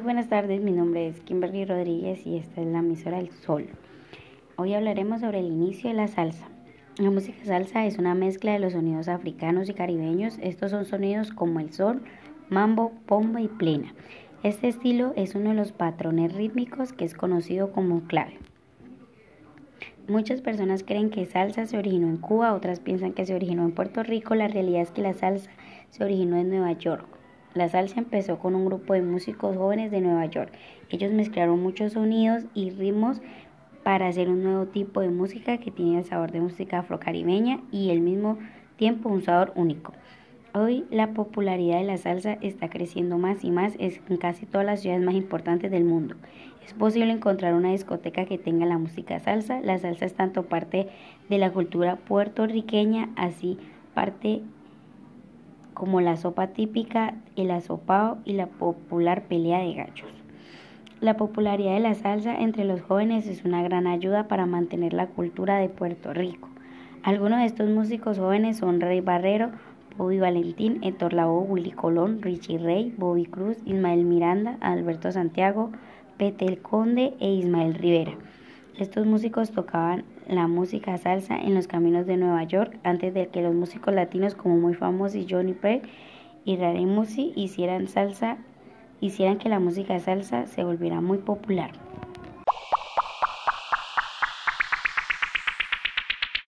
Muy buenas tardes, mi nombre es Kimberly Rodríguez y esta es la emisora del Sol. Hoy hablaremos sobre el inicio de la salsa. La música salsa es una mezcla de los sonidos africanos y caribeños. Estos son sonidos como el sol, mambo, pomba y plena. Este estilo es uno de los patrones rítmicos que es conocido como clave. Muchas personas creen que salsa se originó en Cuba, otras piensan que se originó en Puerto Rico. La realidad es que la salsa se originó en Nueva York. La salsa empezó con un grupo de músicos jóvenes de Nueva York. Ellos mezclaron muchos sonidos y ritmos para hacer un nuevo tipo de música que tiene el sabor de música afrocaribeña y al mismo tiempo un sabor único. Hoy la popularidad de la salsa está creciendo más y más en casi todas las ciudades más importantes del mundo. Es posible encontrar una discoteca que tenga la música salsa. La salsa es tanto parte de la cultura puertorriqueña, así parte como la sopa típica, el asopado y la popular pelea de gallos. La popularidad de la salsa entre los jóvenes es una gran ayuda para mantener la cultura de Puerto Rico. Algunos de estos músicos jóvenes son Rey Barrero, Bobby Valentín, Héctor Lavoe, Willy Colón, Richie Rey, Bobby Cruz, Ismael Miranda, Alberto Santiago, Petel Conde e Ismael Rivera. Estos músicos tocaban la música salsa en los caminos de Nueva York antes de que los músicos latinos como muy famosos Johnny Perry y Rare Musi hicieran salsa, hicieran que la música salsa se volviera muy popular.